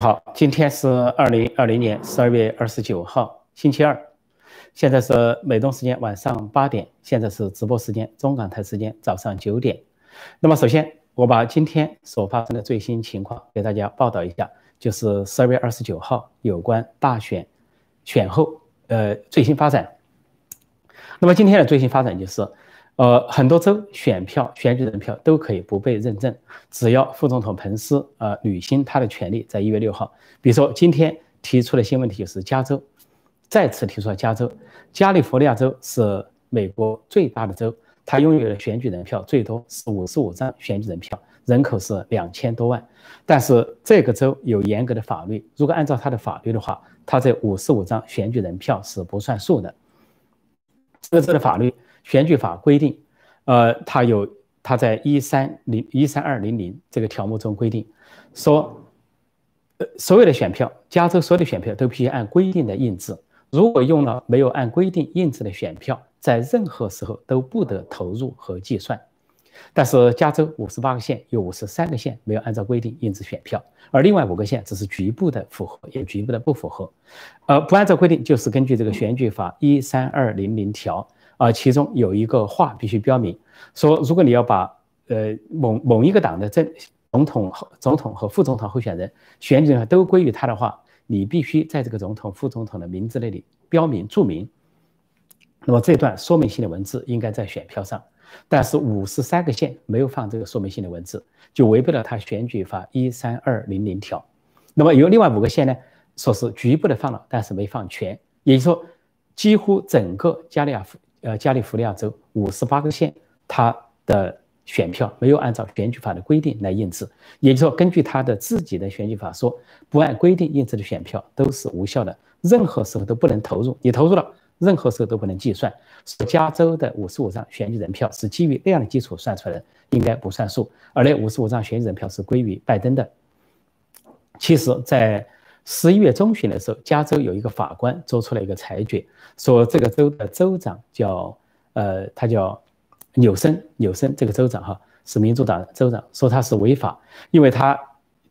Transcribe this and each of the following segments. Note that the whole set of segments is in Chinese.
好，今天是二零二零年十二月二十九号，星期二，现在是美东时间晚上八点，现在是直播时间，中港台时间早上九点。那么，首先我把今天所发生的最新情况给大家报道一下，就是十二月二十九号有关大选选后呃最新发展。那么今天的最新发展就是。呃，很多州选票、选举人票都可以不被认证，只要副总统彭斯呃履行他的权利，在一月六号，比如说今天提出的新问题就是加州，再次提出了加州，加利福尼亚州是美国最大的州，它拥有的选举人票最多是五十五张选举人票，人口是两千多万，但是这个州有严格的法律，如果按照它的法律的话，它这五十五张选举人票是不算数的，这个州的法律。选举法规定，呃，它有，它在一三零一三二零零这个条目中规定，说，呃，所有的选票，加州所有的选票都必须按规定的印制，如果用了没有按规定印制的选票，在任何时候都不得投入和计算。但是加州五十八个县有五十三个县没有按照规定印制选票，而另外五个县只是局部的符合，也局部的不符合。呃，不按照规定，就是根据这个选举法一三二零零条。啊，其中有一个话必须标明，说如果你要把呃某某一个党的政总统、总统和副总统候选人选举都归于他的话，你必须在这个总统、副总统的名字那里标明注明。那么这段说明性的文字应该在选票上，但是五十三个县没有放这个说明性的文字，就违背了他选举法一三二零零条。那么有另外五个县呢，说是局部的放了，但是没放全，也就是说，几乎整个加利亚呃，加利福尼亚州五十八个县，它的选票没有按照选举法的规定来印制，也就是说，根据他的自己的选举法说，不按规定印制的选票都是无效的，任何时候都不能投入。你投入了，任何时候都不能计算。加州的五十五张选举人票是基于那样的基础算出来的，应该不算数。而那五十五张选举人票是归于拜登的。其实，在十一月中旬的时候，加州有一个法官做出了一个裁决，说这个州的州长叫呃，他叫纽森，纽森这个州长哈是民主党州长，说他是违法，因为他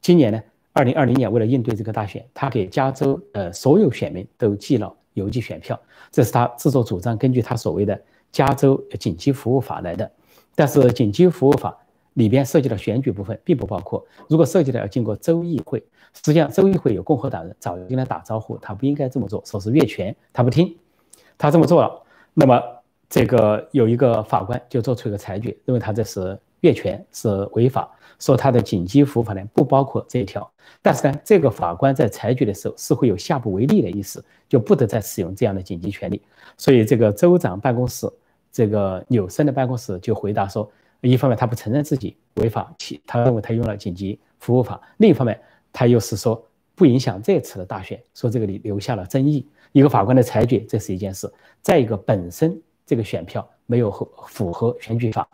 今年呢，二零二零年为了应对这个大选，他给加州呃所有选民都寄了邮寄选票，这是他自作主张，根据他所谓的加州紧急服务法来的，但是紧急服务法。里边涉及到选举部分，并不包括。如果涉及到要经过州议会，实际上州议会有共和党人早就跟他打招呼，他不应该这么做，说是越权，他不听，他这么做了。那么这个有一个法官就做出一个裁决，认为他这是越权，是违法，说他的紧急服务法呢不包括这一条。但是呢，这个法官在裁决的时候似乎有下不为例的意思，就不得再使用这样的紧急权利。所以这个州长办公室，这个纽森的办公室就回答说。一方面他不承认自己违法，其他认为他用了紧急服务法；另一方面他又是说不影响这次的大选，说这个里留下了争议。一个法官的裁决，这是一件事；再一个，本身这个选票没有合符合选举法。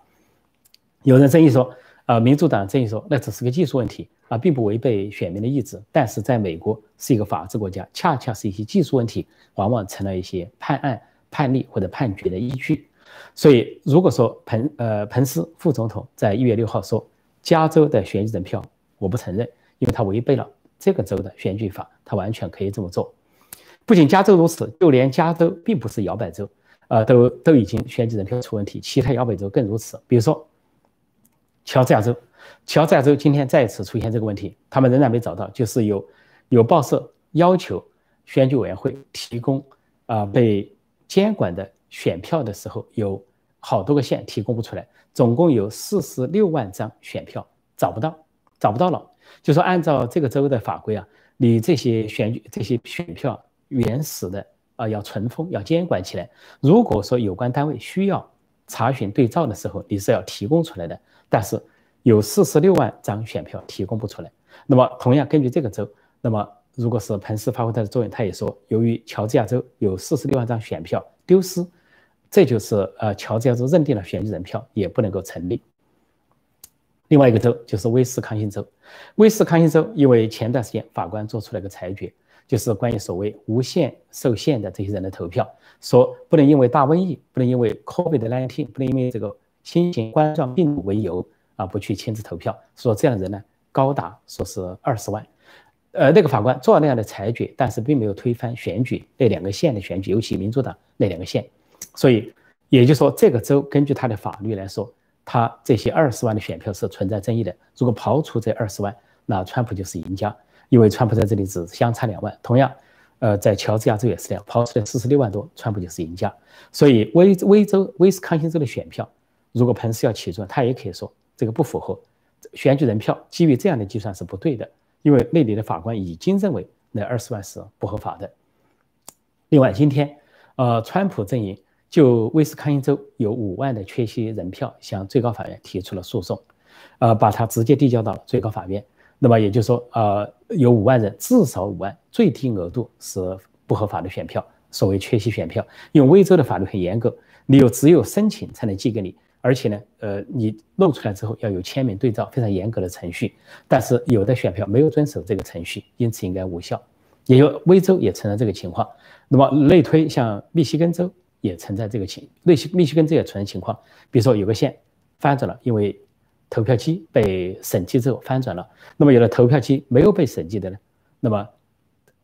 有人争议说，呃，民主党争议说那只是个技术问题啊，并不违背选民的意志。但是在美国是一个法治国家，恰恰是一些技术问题，往往成了一些判案、判例或者判决的依据。所以，如果说彭呃彭斯副总统在一月六号说加州的选举人票我不承认，因为他违背了这个州的选举法，他完全可以这么做。不仅加州如此，就连加州并不是摇摆州，呃，都都已经选举人票出问题，其他摇摆州更如此。比如说乔治亚州，乔治亚州今天再次出现这个问题，他们仍然没找到，就是有有报社要求选举委员会提供啊被监管的。选票的时候有好多个县提供不出来，总共有四十六万张选票找不到，找不到了。就说按照这个州的法规啊，你这些选举这些选票原始的啊要存封要监管起来。如果说有关单位需要查询对照的时候，你是要提供出来的。但是有四十六万张选票提供不出来。那么同样根据这个州，那么如果是彭斯发挥他的作用，他也说由于乔治亚州有四十六万张选票丢失。这就是呃，乔治亚州认定了选举人票也不能够成立。另外一个州就是威斯康星州，威斯康星州因为前段时间法官做出了一个裁决，就是关于所谓无限受限的这些人的投票，说不能因为大瘟疫，不能因为 COVID-19，不能因为这个新型冠状病毒为由啊不去亲自投票，说这样的人呢高达说是二十万。呃，那个法官做了那样的裁决，但是并没有推翻选举那两个县的选举，尤其民主党那两个县。所以也就是说，这个州根据他的法律来说，他这些二十万的选票是存在争议的。如果刨除这二十万，那川普就是赢家，因为川普在这里只相差两万。同样，呃，在乔治亚州也是这样，刨出来四十六万多，川普就是赢家。所以威威州、威斯康星州的选票，如果彭斯要起诉，他也可以说这个不符合选举人票，基于这样的计算是不对的。因为那里的法官已经认为那二十万是不合法的。另外，今天，呃，川普阵营就威斯康星州有五万的缺席人票向最高法院提出了诉讼，呃，把它直接递交到了最高法院。那么也就是说，呃，有五万人，至少五万，最低额度是不合法的选票，所谓缺席选票。因为威州的法律很严格，你有只有申请才能寄给你。而且呢，呃，你弄出来之后要有签名对照，非常严格的程序。但是有的选票没有遵守这个程序，因此应该无效。也有威州也存在这个情况。那么类推像密西根州也存在这个情，密西密西根州也存在情况。比如说有个县翻转了，因为投票机被审计之后翻转了。那么有的投票机没有被审计的呢？那么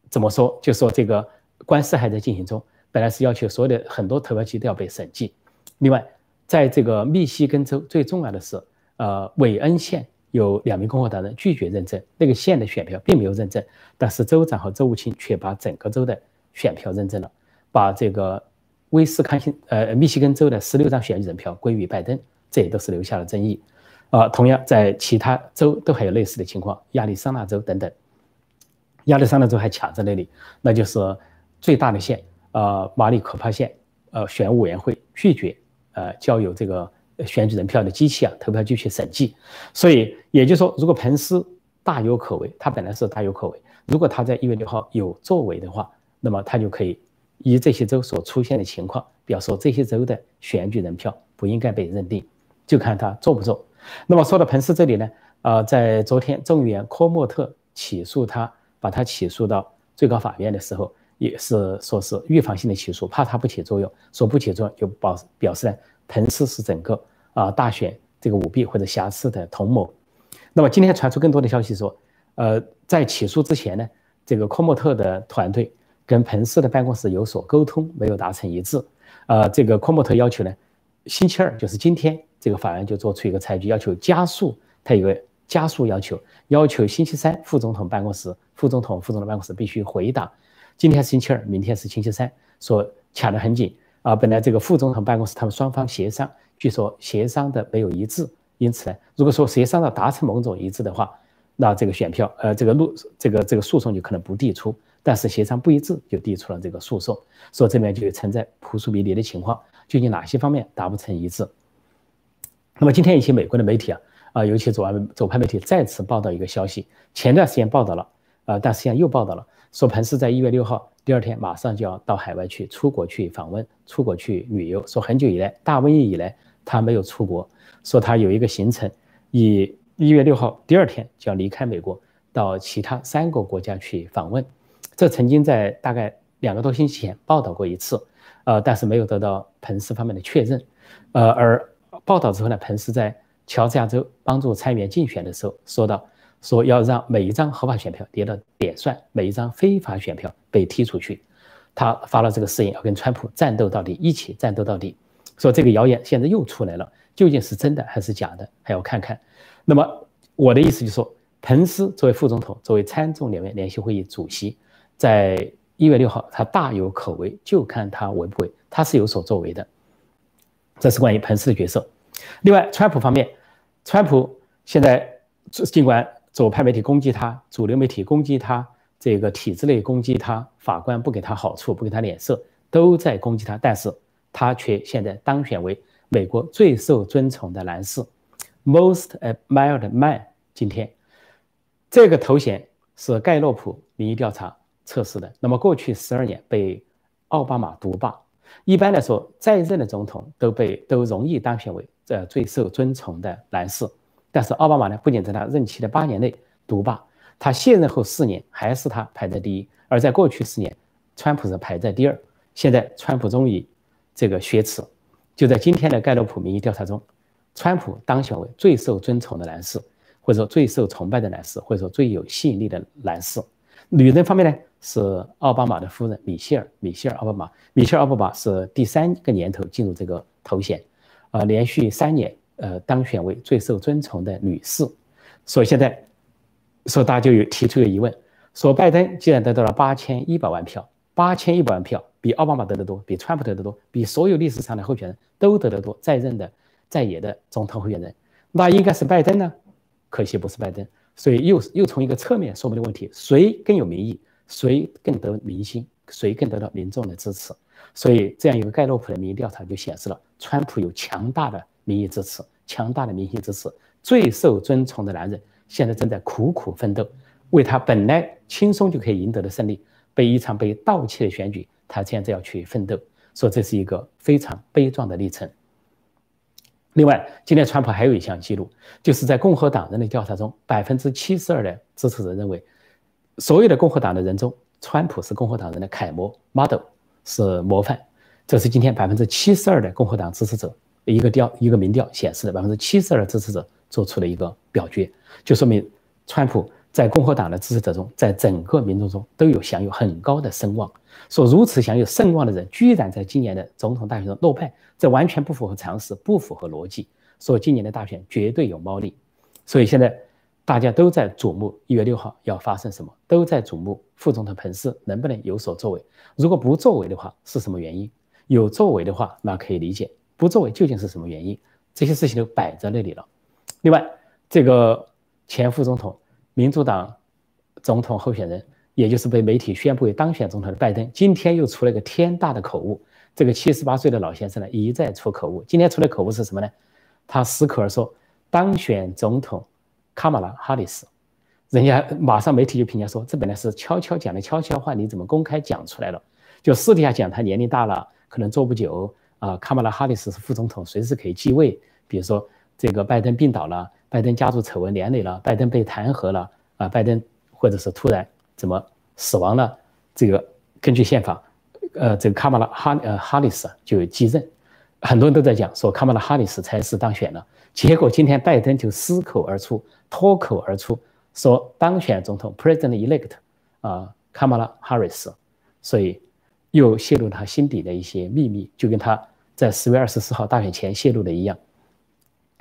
怎么说？就说这个官司还在进行中。本来是要求所有的很多投票机都要被审计。另外。在这个密西根州，最重要的是，呃，韦恩县有两名共和党人拒绝认证那个县的选票，并没有认证，但是州长和州务卿却把整个州的选票认证了，把这个威斯康星呃密西根州的十六张选举人票归于拜登，这也都是留下了争议。啊，同样在其他州都还有类似的情况，亚利桑那州等等，亚利桑那州还卡在那里，那就是最大的县，呃，马里可帕县，呃，选务委员会拒绝。呃，交由这个选举人票的机器啊，投票机去审计。所以也就是说，如果彭斯大有可为，他本来是大有可为。如果他在一月六号有作为的话，那么他就可以以这些州所出现的情况，表示这些州的选举人票不应该被认定，就看他做不做。那么说到彭斯这里呢，呃，在昨天众议员科莫特起诉他，把他起诉到最高法院的时候。也是说是预防性的起诉，怕他不起作用，说不起作用就表表示呢，彭斯是整个啊大选这个舞弊或者瑕疵的同谋。那么今天传出更多的消息说，呃，在起诉之前呢，这个科莫特的团队跟彭斯的办公室有所沟通，没有达成一致。呃，这个科莫特要求呢，星期二就是今天，这个法院就做出一个裁决，要求加速，他有个加速要求，要求星期三副总统办公室、副总统、副总统办公室必须回答。今天是星期二，明天是星期三，说卡得很紧啊！本来这个副总统办公室他们双方协商，据说协商的没有一致，因此呢，如果说协商的达成某种一致的话，那这个选票，呃，这个路，这个这个诉讼就可能不递出。但是协商不一致，就递出了这个诉讼，说这边就存在扑朔迷离的情况，究竟哪些方面达不成一致？那么今天一些美国的媒体啊，啊，尤其左派左派媒体再次报道一个消息，前段时间报道了，啊，但实际上又报道了。说彭斯在一月六号第二天马上就要到海外去出国去访问，出国去旅游。说很久以来大瘟疫以来他没有出国，说他有一个行程，以一月六号第二天就要离开美国，到其他三个国家去访问。这曾经在大概两个多星期前报道过一次，呃，但是没有得到彭斯方面的确认。呃，而报道之后呢，彭斯在乔治亚州帮助参议员竞选的时候说到。说要让每一张合法选票跌到点算，每一张非法选票被踢出去。他发了这个誓言，要跟川普战斗到底，一起战斗到底。说这个谣言现在又出来了，究竟是真的还是假的，还要看看。那么我的意思就是说，彭斯作为副总统，作为参众两院联席会议主席，在一月六号他大有可为，就看他为不为，他是有所作为的。这是关于彭斯的角色。另外，川普方面，川普现在尽管。左派媒体攻击他，主流媒体攻击他，这个体制内攻击他，法官不给他好处，不给他脸色，都在攻击他。但是，他却现在当选为美国最受尊崇的男士，Most Admired Man。今天，这个头衔是盖洛普民意调查测试的。那么，过去十二年被奥巴马独霸。一般来说，在任的总统都被都容易当选为这最受尊崇的男士。但是奥巴马呢，不仅在他任期的八年内独霸，他卸任后四年还是他排在第一。而在过去四年，川普是排在第二。现在川普终于这个雪耻，就在今天的盖洛普民意调查中，川普当选为最受尊崇的男士，或者说最受崇拜的男士，或者说最有吸引力的男士。女人方面呢，是奥巴马的夫人米歇尔，米歇尔奥巴马，米歇尔奥巴马是第三个年头进入这个头衔，啊，连续三年呃当选为最受尊崇的女士。所以现在，说大家就有提出个疑问，说拜登既然得到了八千一百万票，八千一百万票比奥巴马得的多，比川普得的多，比所有历史上的候选人都得的多，在任的在野的总统候选人，那应该是拜登呢？可惜不是拜登。所以又又从一个侧面说明了问题：谁更有民意，谁更得民心，谁更得到民众的支持。所以这样一个盖洛普的民意调查就显示了，川普有强大的民意支持，强大的民心支持。最受尊崇的男人现在正在苦苦奋斗，为他本来轻松就可以赢得的胜利，被一场被盗窃的选举，他现在要去奋斗。说这是一个非常悲壮的历程。另外，今天川普还有一项记录，就是在共和党人的调查中，百分之七十二的支持者认为，所有的共和党的人中，川普是共和党人的楷模 model，是模范。这是今天百分之七十二的共和党支持者一个调一个民调显示的，百分之七十二的支持者做出了一个表决，就说明川普在共和党的支持者中，在整个民众中都有享有很高的声望。说如此享有盛望的人，居然在今年的总统大选中落败，这完全不符合常识，不符合逻辑。说今年的大选绝对有猫腻，所以现在大家都在瞩目一月六号要发生什么，都在瞩目副总统彭斯能不能有所作为。如果不作为的话，是什么原因？有作为的话，那可以理解；不作为究竟是什么原因？这些事情都摆在那里了。另外，这个前副总统、民主党总统候选人。也就是被媒体宣布为当选总统的拜登，今天又出了一个天大的口误。这个七十八岁的老先生呢，一再出口误。今天出的口误是什么呢？他矢口而说当选总统卡马拉哈里斯，人家马上媒体就评价说，这本来是悄悄讲的悄悄话，你怎么公开讲出来了？就私底下讲他年龄大了，可能坐不久啊。卡马拉哈里斯是副总统，随时可以继位。比如说这个拜登病倒了，拜登家族丑闻连累了，拜登被弹劾了啊，拜登或者是突然。怎么死亡了？这个根据宪法，呃，这个卡马拉哈呃哈里斯就继任，很多人都在讲说卡马拉哈里斯才是当选了。结果今天拜登就失口而出，脱口而出说当选总统 President elect 啊卡马拉哈里斯，所以又泄露他心底的一些秘密，就跟他在十月二十四号大选前泄露的一样，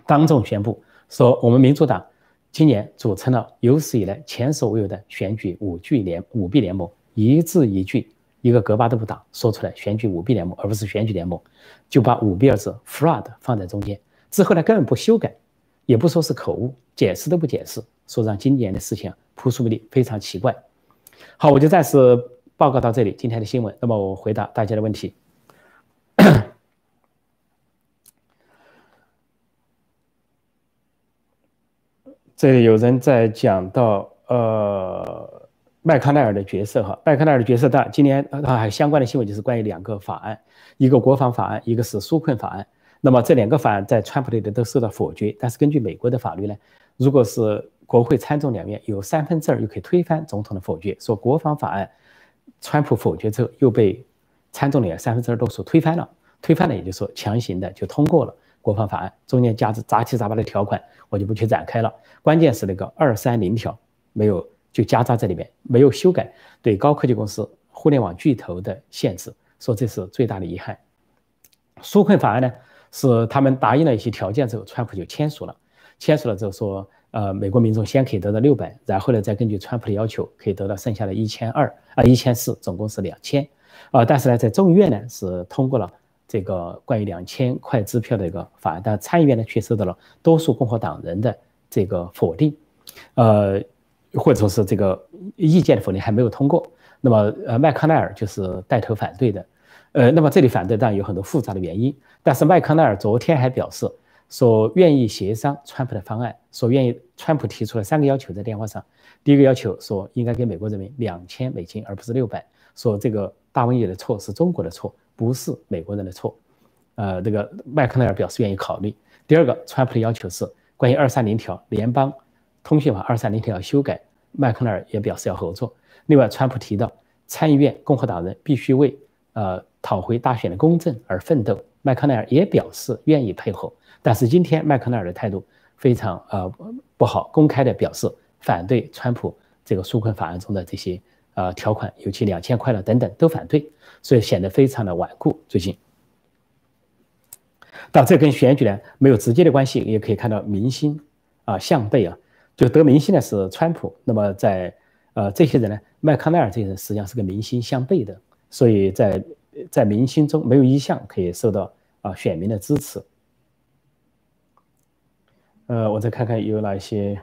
当众宣布说我们民主党。今年组成了有史以来前所未有的选举舞剧联舞弊联盟，一字一句，一个戈巴都不打，说出来选举舞弊联盟，而不是选举联盟，就把舞弊二字 fraud 放在中间。之后呢，根本不修改，也不说是口误，解释都不解释，说让今年的事情扑朔迷离，非常奇怪。好，我就暂时报告到这里，今天的新闻。那么我回答大家的问题。这里有人在讲到，呃，麦康奈尔的角色哈，麦康奈尔的角色，大今年啊还相关的新闻就是关于两个法案，一个国防法案，一个是纾困法案。那么这两个法案在川普那里都受到否决，但是根据美国的法律呢，如果是国会参众两院有三分之二，又可以推翻总统的否决。说国防法案，川普否决之后又被参众两院三分之二多数推翻了，推翻了也就是说强行的就通过了。国防法案中间夹着杂七杂八的条款，我就不去展开了。关键是那个二三零条没有就夹杂在里面，没有修改对高科技公司、互联网巨头的限制，说这是最大的遗憾。纾困法案呢，是他们答应了一些条件之后，川普就签署了。签署了之后说，呃，美国民众先可以得到六百，然后呢再根据川普的要求，可以得到剩下的一千二啊一千四，总共是两千。啊，但是呢，在众议院呢是通过了。这个关于两千块支票的一个法案，但参议院呢却受到了多数共和党人的这个否定，呃，或者说是这个意见的否定还没有通过。那么，呃，麦康奈尔就是带头反对的，呃，那么这里反对当然有很多复杂的原因，但是麦康奈尔昨天还表示说愿意协商川普的方案，说愿意川普提出了三个要求在电话上，第一个要求说应该给美国人民两千美金而不是六百，说这个大瘟疫的错是中国的错。不是美国人的错，呃，这个麦克奈尔表示愿意考虑。第二个，川普的要求是关于二三零条联邦通讯法二三零条修改，麦克奈尔也表示要合作。另外，川普提到参议院共和党人必须为呃讨回大选的公正而奋斗，麦克奈尔也表示愿意配合。但是今天麦克奈尔的态度非常呃不好，公开的表示反对川普这个纾困法案中的这些呃条款，尤其两千块了等等都反对，所以显得非常的顽固。最近，但这跟选举呢没有直接的关系，也可以看到明星啊向背啊，就得明星的是川普，那么在呃这些人呢，麦康奈尔这些人实际上是跟明星相背的，所以在在明星中没有一项可以受到啊选民的支持。呃，我再看看有哪些。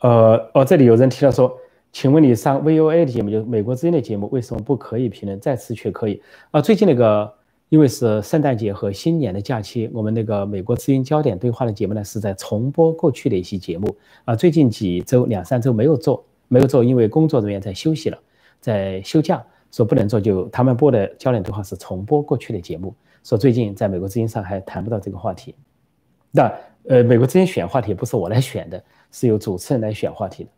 呃，哦，这里有人提到说，请问你上 VOA 的节目，就是美国之音的节目，为什么不可以评论？再次却可以？啊，最近那个，因为是圣诞节和新年的假期，我们那个美国之音焦点对话的节目呢，是在重播过去的一些节目。啊，最近几周两三周没有做，没有做，因为工作人员在休息了，在休假，说不能做，就他们播的焦点对话是重播过去的节目。说最近在美国之音上还谈不到这个话题。那呃，美国之音选话题不是我来选的。是由主持人来选话题的。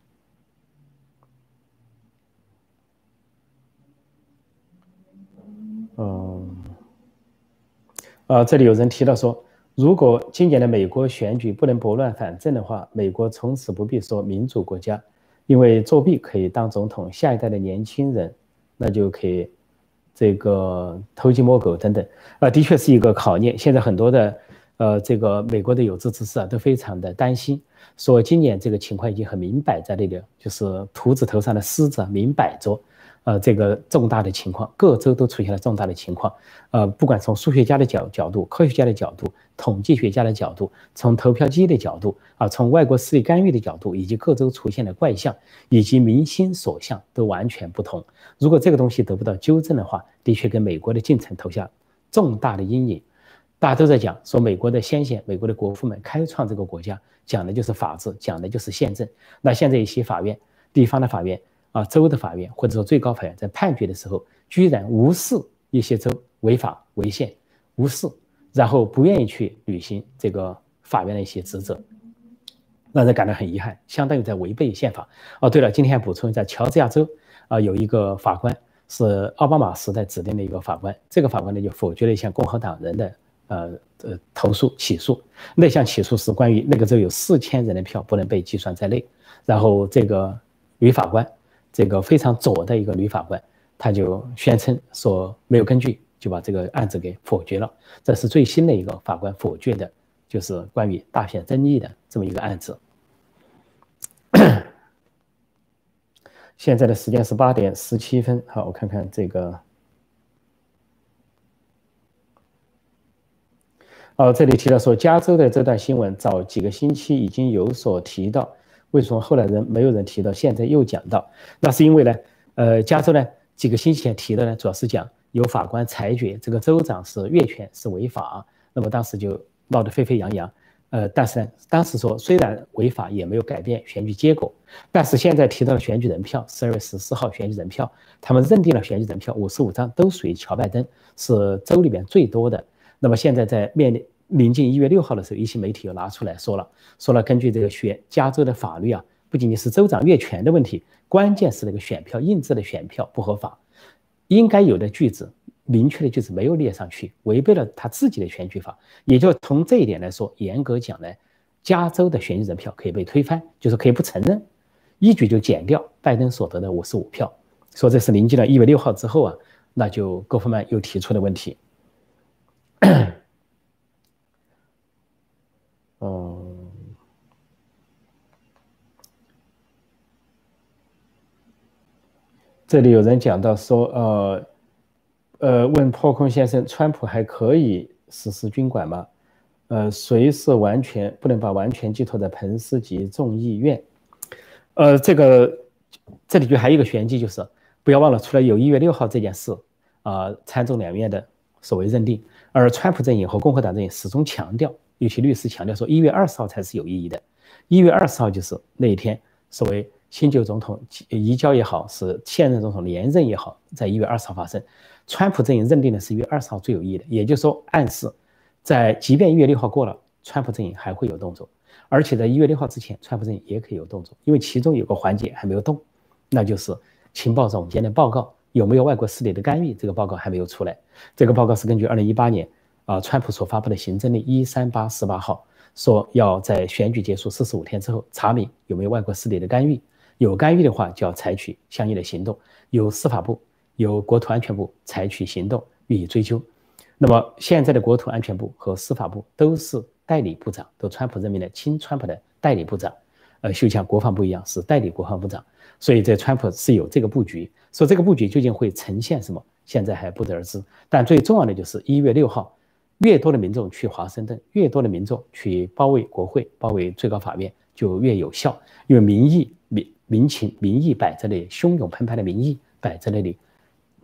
啊，这里有人提到说，如果今年的美国选举不能拨乱反正的话，美国从此不必说民主国家，因为作弊可以当总统，下一代的年轻人那就可以这个偷鸡摸狗等等。啊，的确是一个考验。现在很多的呃，这个美国的有志之士啊，都非常的担心。说今年这个情况已经很明摆在那里，就是秃子头上的狮子明摆着，呃，这个重大的情况，各州都出现了重大的情况，呃，不管从数学家的角角度、科学家的角度、统计学家的角度、从投票机的角度啊，从外国势力干预的角度，以及各州出现的怪象，以及民心所向都完全不同。如果这个东西得不到纠正的话，的确给美国的进程投下重大的阴影。大家都在讲说，美国的先贤、美国的国父们开创这个国家，讲的就是法治，讲的就是宪政。那现在一些法院、地方的法院啊、州的法院，或者说最高法院，在判决的时候，居然无视一些州违法违宪，无视，然后不愿意去履行这个法院的一些职责，让人感到很遗憾，相当于在违背宪法。哦，对了，今天补充一下，乔治亚州啊有一个法官是奥巴马时代指定的一个法官，这个法官呢就否决了一项共和党人的。呃呃，投诉起诉那项起诉是关于那个州有四千人的票不能被计算在内，然后这个女法官，这个非常左的一个女法官，她就宣称说没有根据，就把这个案子给否决了。这是最新的一个法官否决的，就是关于大选争议的这么一个案子。现在的时间是八点十七分，好，我看看这个。哦，这里提到说，加州的这段新闻早几个星期已经有所提到，为什么后来人没有人提到，现在又讲到？那是因为呢，呃，加州呢几个星期前提的呢，主要是讲有法官裁决这个州长是越权是违法，那么当时就闹得沸沸扬扬。呃，但是呢，当时说虽然违法也没有改变选举结果，但是现在提到了选举人票，十二月十四号选举人票，他们认定了选举人票五十五张都属于乔拜登，是州里面最多的。那么现在在面临临近一月六号的时候，一些媒体又拿出来说了，说了根据这个选加州的法律啊，不仅仅是州长越权的问题，关键是那个选票印制的选票不合法，应该有的句子明确的句子没有列上去，违背了他自己的选举法。也就从这一点来说，严格讲呢，加州的选举人票可以被推翻，就是可以不承认，一举就减掉拜登所得的五十五票。说这是临近了一月六号之后啊，那就各方面又提出了问题。这里有人讲到说，呃，呃，问破空先生，川普还可以实施军管吗？呃，谁是完全不能把完全寄托在彭斯及众议院？呃，这个这里就还有一个玄机，就是不要忘了，除了有一月六号这件事啊，参众两院的所谓认定，而川普阵营和共和党阵营始终强调。有些律师强调说，一月二十号才是有意义的。一月二十号就是那一天，所谓新旧总统移交也好，是现任总统连任也好，在一月二十号发生。川普阵营认定的是一月二十号最有意义的，也就是说，暗示在即便一月六号过了，川普阵营还会有动作，而且在一月六号之前，川普阵营也可以有动作，因为其中有个环节还没有动，那就是情报总监的报告有没有外国势力的干预，这个报告还没有出来。这个报告是根据二零一八年。啊，川普所发布的行政令一三八十八号说，要在选举结束四十五天之后查明有没有外国势力的干预。有干预的话，就要采取相应的行动。由司法部、由国土安全部采取行动予以追究。那么现在的国土安全部和司法部都是代理部长，都川普任命的亲川普的代理部长，呃，就像国防部一样是代理国防部长。所以在川普是有这个布局，说这个布局究竟会呈现什么，现在还不得而知。但最重要的就是一月六号，越多的民众去华盛顿，越多的民众去包围国会、包围最高法院，就越有效，因为民意。民民情民意摆在那里，汹涌澎湃的民意摆在那里，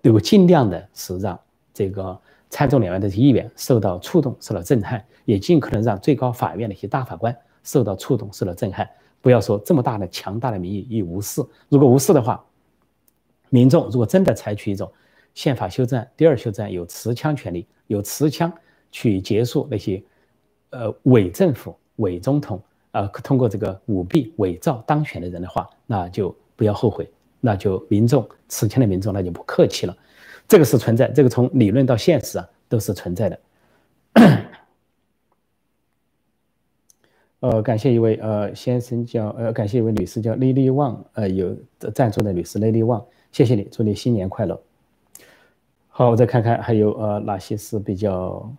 有尽量的是让这个参众两院的议员受到触动、受到震撼，也尽可能让最高法院的一些大法官受到触动、受到震撼。不要说这么大的强大的民意一无视，如果无视的话，民众如果真的采取一种宪法修正案、第二修正案，有持枪权利，有持枪去结束那些呃伪政府、伪总统。呃，通过这个舞弊、伪造当选的人的话，那就不要后悔，那就民众此前的民众那就不客气了。这个是存在，这个从理论到现实啊都是存在的。呃，感谢一位呃先生叫呃，感谢一位女士叫 Lily Wang，呃，有赞助的女士 Lily Wang，谢谢你，祝你新年快乐。好，我再看看还有呃哪些是比较。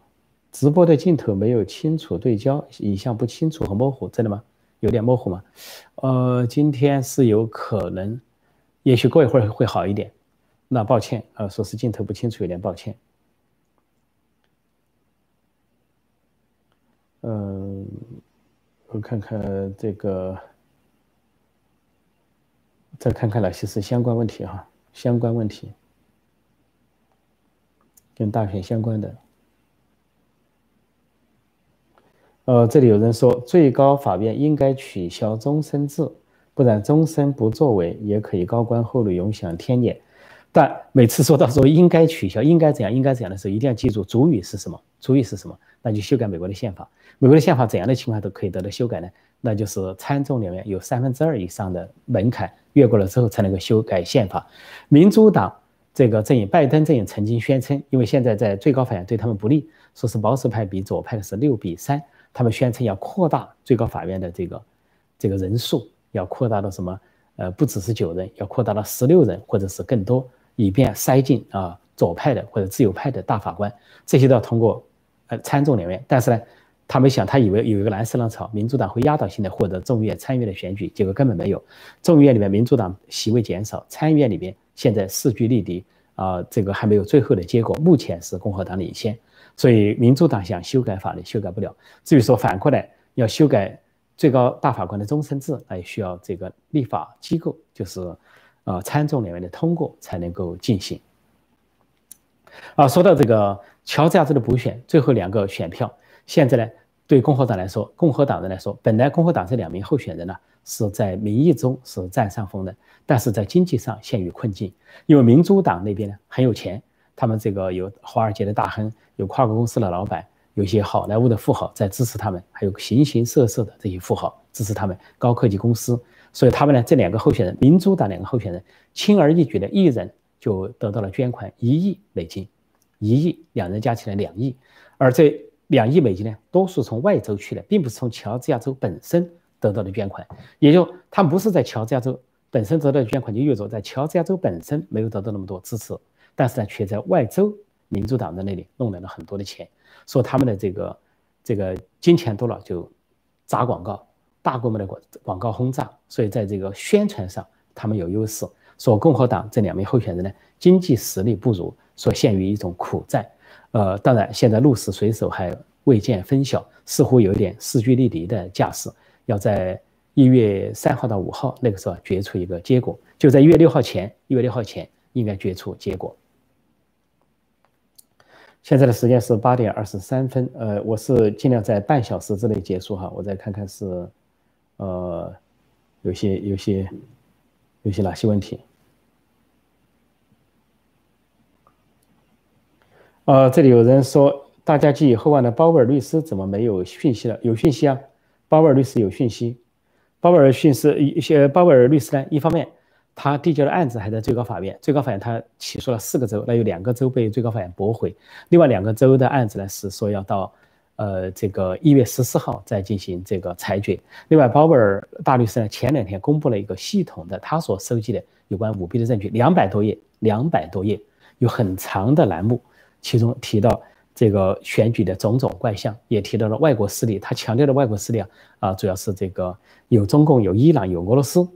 直播的镜头没有清楚对焦，影像不清楚和模糊，真的吗？有点模糊吗？呃，今天是有可能，也许过一会儿会好一点。那抱歉，呃，说是镜头不清楚，有点抱歉。嗯，我看看这个，再看看哪些是相关问题哈，相关问题，跟大选相关的。呃，这里有人说最高法院应该取消终身制，不然终身不作为也可以高官厚禄，永享天年。但每次说到说应该取消，应该怎样，应该怎样的时候，一定要记住主语是什么？主语是什么？那就修改美国的宪法。美国的宪法怎样的情况都可以得到修改呢？那就是参众两院有三分之二以上的门槛越过了之后才能够修改宪法。民主党这个阵营，拜登阵营曾经宣称，因为现在在最高法院对他们不利，说是保守派比左派的是六比三。他们宣称要扩大最高法院的这个这个人数，要扩大到什么？呃，不只是九人，要扩大到十六人或者是更多，以便塞进啊左派的或者自由派的大法官。这些都要通过呃参众两院。但是呢，他没想，他以为有一个蓝色浪潮，民主党会压倒性的获得众议院参议院的选举，结果根本没有。众议院里面民主党席位减少，参议院里面现在势均力敌啊，这个还没有最后的结果，目前是共和党领先。所以，民主党想修改法律，修改不了。至于说反过来要修改最高大法官的终身制，那也需要这个立法机构，就是呃参众两院的通过才能够进行。啊，说到这个乔治亚州的补选，最后两个选票，现在呢，对共和党来说，共和党人来说，本来共和党这两名候选人呢是在民意中是占上风的，但是在经济上陷于困境，因为民主党那边呢很有钱。他们这个有华尔街的大亨，有跨国公司的老板，有些好莱坞的富豪在支持他们，还有形形色色的这些富豪支持他们，高科技公司。所以他们呢，这两个候选人，民主党两个候选人，轻而易举的一人就得到了捐款一亿美金，一亿，两人加起来两亿。而这两亿美金呢，多数从外州去的，并不是从乔治亚州本身得到的捐款，也就他们不是在乔治亚州本身得到的捐款，就意味着在乔治亚州本身没有得到那么多支持。但是呢，却在外州民主党的那里弄来了很多的钱，说他们的这个这个金钱多了就砸广告，大规模的广广告轰炸，所以在这个宣传上他们有优势。说共和党这两名候选人呢，经济实力不如，所陷于一种苦战。呃，当然现在鹿死谁手还未见分晓，似乎有点势均力敌的架势。要在一月三号到五号那个时候决出一个结果，就在一月六号前，一月六号前应该决出结果。现在的时间是八点二十三分，呃，我是尽量在半小时之内结束哈。我再看看是，呃，有些有些有些哪些问题？呃，这里有人说，大家寄予厚望的鲍威尔律师怎么没有讯息了？有讯息啊，鲍威尔律师有讯息，鲍威尔讯息一些鲍威尔律师呢，一方面。他递交的案子还在最高法院，最高法院他起诉了四个州，那有两个州被最高法院驳回，另外两个州的案子呢是说要到，呃，这个一月十四号再进行这个裁决。另外，鲍威尔大律师呢，前两天公布了一个系统的他所收集的有关舞弊的证据，两百多页，两百多页，有很长的栏目，其中提到这个选举的种种怪象，也提到了外国势力。他强调的外国势力啊，啊，主要是这个有中共、有伊朗、有俄罗斯。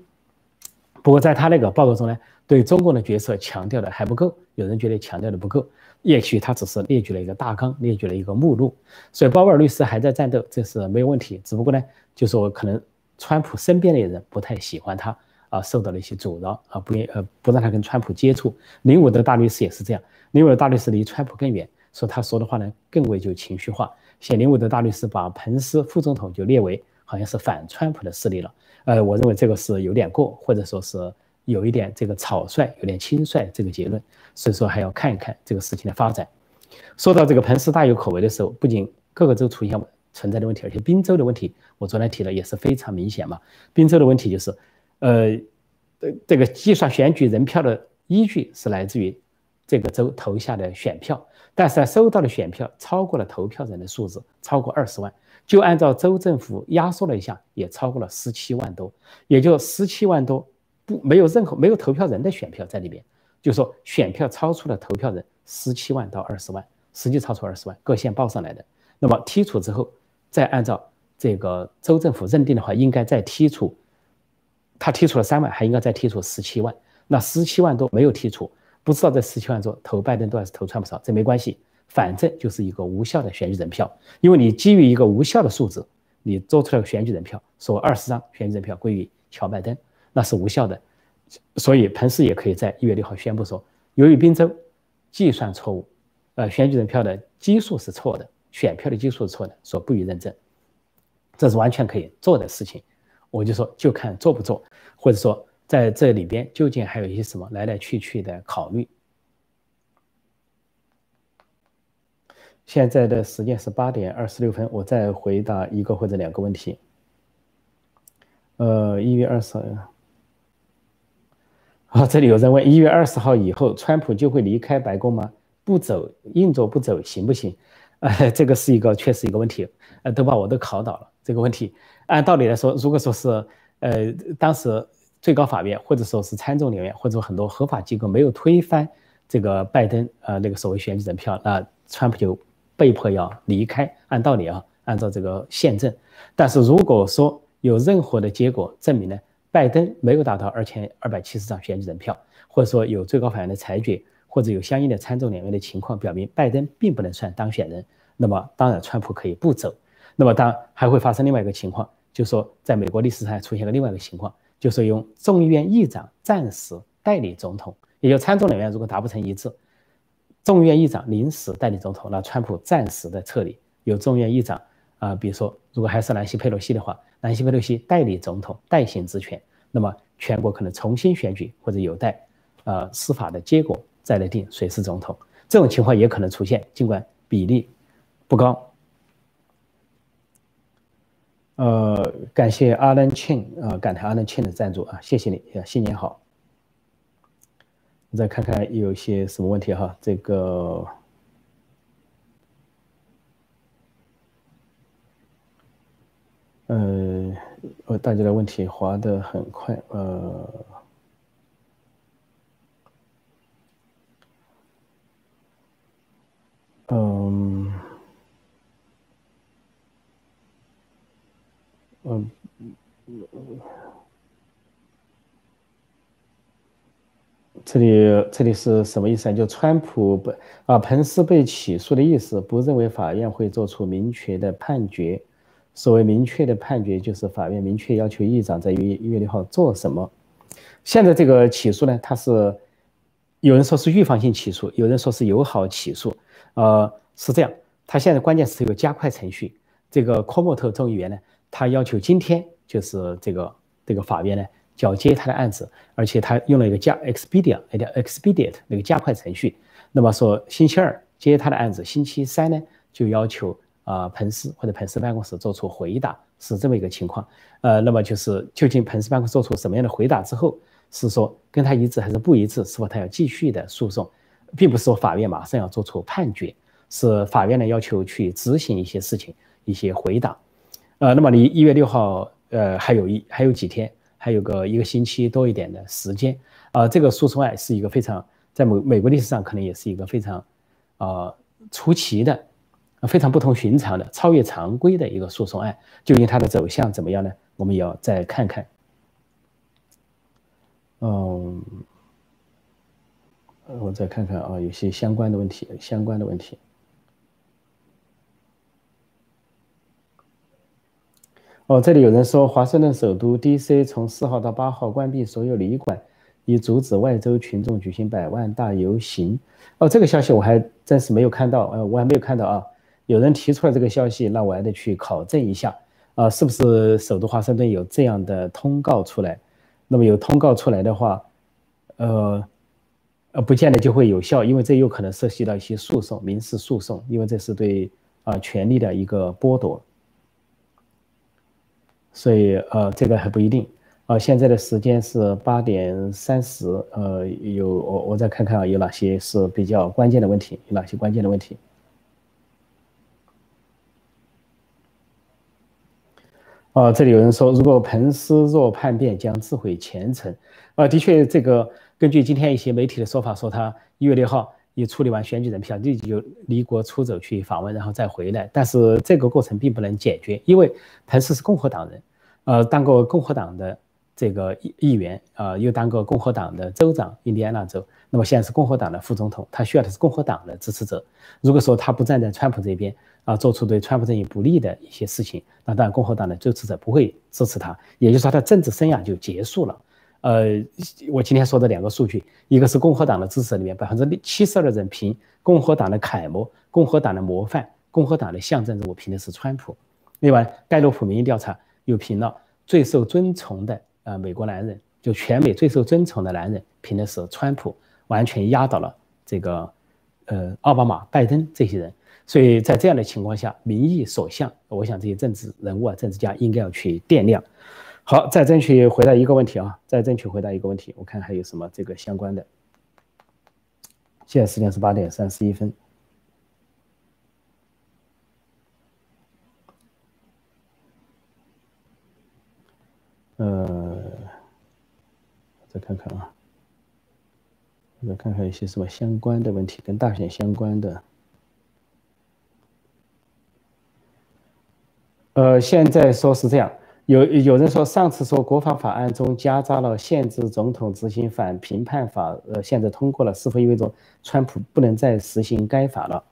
不过，在他那个报告中呢，对中共的角色强调的还不够，有人觉得强调的不够。也许他只是列举了一个大纲，列举了一个目录，所以鲍威尔律师还在战斗，这是没有问题。只不过呢，就说可能川普身边的人不太喜欢他啊，受到了一些阻挠啊，不愿呃不让他跟川普接触。林伍德大律师也是这样，林伍德大律师离川普更远，说他说的话呢更为就情绪化。像林伍德大律师把彭斯副总统就列为好像是反川普的势力了，呃，我认为这个是有点过，或者说是。有一点这个草率，有点轻率这个结论，所以说还要看一看这个事情的发展。说到这个彭斯大有可为的时候，不仅各个州出现存在的问题，而且宾州的问题，我昨天提了也是非常明显嘛。宾州的问题就是，呃，这个计算选举人票的依据是来自于这个州投下的选票，但是呢，收到的选票超过了投票人的数字，超过二十万，就按照州政府压缩了一下，也超过了十七万多，也就十七万多。不，没有任何没有投票人的选票在里边，就说选票超出了投票人十七万到二十万，实际超出二十万，各县报上来的。那么剔除之后，再按照这个州政府认定的话，应该再剔除，他剔除了三万，还应该再剔除十七万。那十七万多没有剔除，不知道这十七万多投拜登多还是投川普少，这没关系，反正就是一个无效的选举人票，因为你基于一个无效的数字，你做出来个选举人票，说二十张选举人票归于乔拜登。那是无效的，所以彭斯也可以在一月六号宣布说，由于宾州计算错误，呃，选举人票的基数是错的，选票的基数是错的，说不予认证，这是完全可以做的事情。我就说，就看做不做，或者说在这里边究竟还有一些什么来来去去的考虑。现在的时间是八点二十六分，我再回答一个或者两个问题。呃，一月二十号。啊，这里有人问：一月二十号以后，川普就会离开白宫吗？不走，硬着不走行不行？呃，这个是一个，确实一个问题。呃，都把我都考倒了这个问题。按道理来说，如果说是，呃，当时最高法院或者说是参众两院或者很多合法机构没有推翻这个拜登呃那个所谓选举人票，那川普就被迫要离开。按道理啊，按照这个宪政。但是如果说有任何的结果证明呢？拜登没有达到二千二百七十张选举人票，或者说有最高法院的裁决，或者有相应的参众两院的情况表明拜登并不能算当选人，那么当然川普可以不走。那么当然还会发生另外一个情况，就是说在美国历史上出现了另外一个情况，就是用众议院议长暂时代理总统，也就参众两院如果达不成一致，众议院议长临时代理总统，那川普暂时的撤离，由众议院议长啊，比如说如果还是南希佩洛西的话。南希·佩洛西代理总统代行职权，那么全国可能重新选举，或者有待呃司法的结果再来定谁是总统。这种情况也可能出现，尽管比例不高。呃，感谢阿伦庆啊，感谢阿伦庆的赞助啊，谢谢你，新年好。我再看看有些什么问题哈，这个。呃，呃，大家的问题划得很快，呃，这里这里是什么意思啊？就川普不啊，彭斯被起诉的意思，不认为法院会做出明确的判决。所谓明确的判决，就是法院明确要求议长在一月一月六号做什么。现在这个起诉呢，它是有人说是预防性起诉，有人说是友好起诉。呃，是这样，他现在关键是有加快程序。这个科莫特众议员呢，他要求今天就是这个这个法院呢交接他的案子，而且他用了一个加 expedite 那叫 expedite 那个加快程序。那么说星期二接他的案子，星期三呢就要求。啊，彭斯或者彭斯办公室做出回答是这么一个情况，呃，那么就是究竟彭斯办公室做出什么样的回答之后，是说跟他一致还是不一致，是否他要继续的诉讼，并不是说法院马上要做出判决，是法院呢要求去执行一些事情，一些回答。呃，那么离一月六号，呃，还有一还有几天，还有个一个星期多一点的时间。呃，这个诉讼案是一个非常在美美国历史上可能也是一个非常，呃，出奇的，非常不同寻常的，超越常规的一个诉讼案。究竟它的走向怎么样呢？我们也要再看看。嗯，我再看看啊，有些相关的问题，相关的问题。哦，这里有人说，华盛顿首都 D.C. 从四号到八号关闭所有旅馆，以阻止外州群众举行百万大游行。哦，这个消息我还真是没有看到，呃，我还没有看到啊。有人提出了这个消息，那我还得去考证一下，啊，是不是首都华盛顿有这样的通告出来？那么有通告出来的话，呃，呃，不见得就会有效，因为这有可能涉及到一些诉讼，民事诉讼，因为这是对啊权利的一个剥夺。所以，呃，这个还不一定。呃，现在的时间是八点三十。呃，有我我再看看啊，有哪些是比较关键的问题？有哪些关键的问题？哦，这里有人说，如果彭斯若叛变，将自毁前程。啊，的确，这个根据今天一些媒体的说法，说他一月六号一处理完选举人票，立即就离国出走去访问，然后再回来。但是这个过程并不能解决，因为彭斯是共和党人。呃，当过共和党的这个议议员，呃，又当过共和党的州长，印第安纳州。那么现在是共和党的副总统，他需要的是共和党的支持者。如果说他不站在川普这边，啊，做出对川普阵营不利的一些事情，那当然共和党的支持者不会支持他，也就是说他的政治生涯就结束了。呃，我今天说的两个数据，一个是共和党的支持里面百分之七十二的人评共和党的楷模、共和党的模范、共和党的象征人物评的是川普。另外，盖洛普民意调查。又评了最受尊崇的呃美国男人，就全美最受尊崇的男人，评的是川普，完全压倒了这个呃奥巴马、拜登这些人。所以在这样的情况下，民意所向，我想这些政治人物啊、政治家应该要去掂量。好，再争取回答一个问题啊，再争取回答一个问题，我看还有什么这个相关的。现在时间是八点三十一分。呃，再看看啊，再看看一些什么相关的问题，跟大选相关的。呃，现在说是这样，有有人说上次说国防法案中夹杂了限制总统执行反评判法，呃，现在通过了，是否意味着川普不能再实行该法了？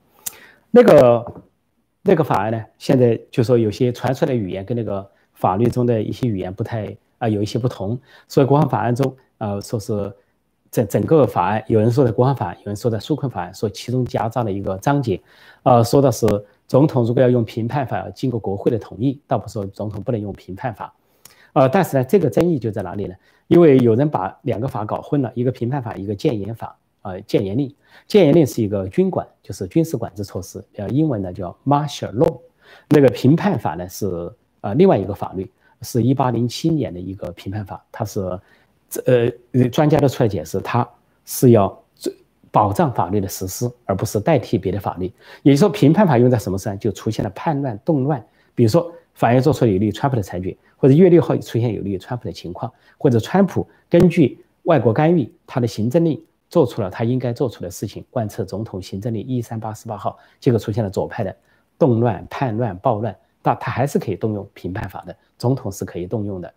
那个那个法案呢？现在就说有些传出来的语言跟那个。法律中的一些语言不太啊，有一些不同，所以国防法案中，呃，说是整整个法案，有人说在国防法，有人说在纾困法案，说其中夹杂了一个章节，呃，说的是总统如果要用评判法，要经过国会的同意，倒不是说总统不能用评判法，呃，但是呢，这个争议就在哪里呢？因为有人把两个法搞混了，一个评判法，一个建言法，呃，建言令，建言令是一个军管，就是军事管制措施，呃，英文呢叫 martial law，那个评判法呢是。呃，另外一个法律是一八零七年的一个评判法，它是，呃，专家都出来解释，它是要保障法律的实施，而不是代替别的法律。也就是说，评判法用在什么上，就出现了叛乱、动乱。比如说，法院做出有利于川普的裁决，或者一月六号出现有利于川普的情况，或者川普根据外国干预，他的行政令做出了他应该做出的事情，贯彻总统行政令一三八四八号，结果出现了左派的动乱、叛乱、暴乱。那他还是可以动用评判法的，总统是可以动用的。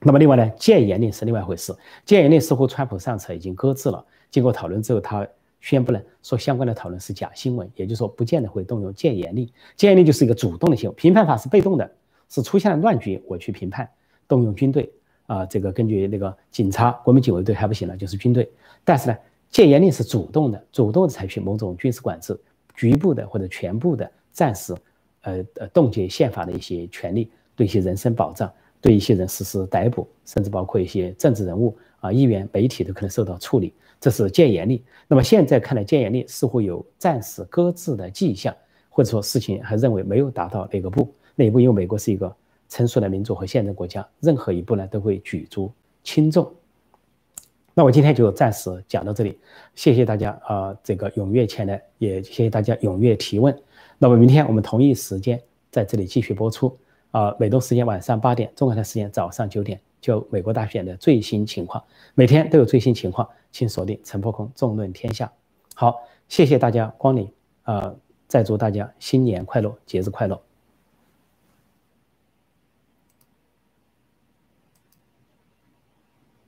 那么另外呢，戒严令是另外一回事。戒严令似乎川普上车已经搁置了，经过讨论之后，他宣布了说相关的讨论是假新闻，也就是说不见得会动用戒严令。戒严令就是一个主动的行为，评判法是被动的，是出现了乱局我去评判，动用军队啊，这个根据那个警察、国民警卫队还不行了，就是军队。但是呢，戒严令是主动的，主动采取某种军事管制，局部的或者全部的暂时。呃呃，冻结宪法的一些权利，对一些人身保障，对一些人实施逮捕，甚至包括一些政治人物啊、议员、媒体都可能受到处理。这是戒严令。那么现在看来，戒严令似乎有暂时搁置的迹象，或者说事情还认为没有达到那个步。那一步，因为美国是一个成熟的民主和宪政国家，任何一步呢都会举足轻重。那我今天就暂时讲到这里，谢谢大家啊，这个踊跃前来，也谢谢大家踊跃提问。那么明天我们同一时间在这里继续播出啊，美东时间晚上八点，中国的时间早上九点，就美国大选的最新情况，每天都有最新情况，请锁定陈破空纵论天下。好，谢谢大家光临啊，再祝大家新年快乐，节日快乐。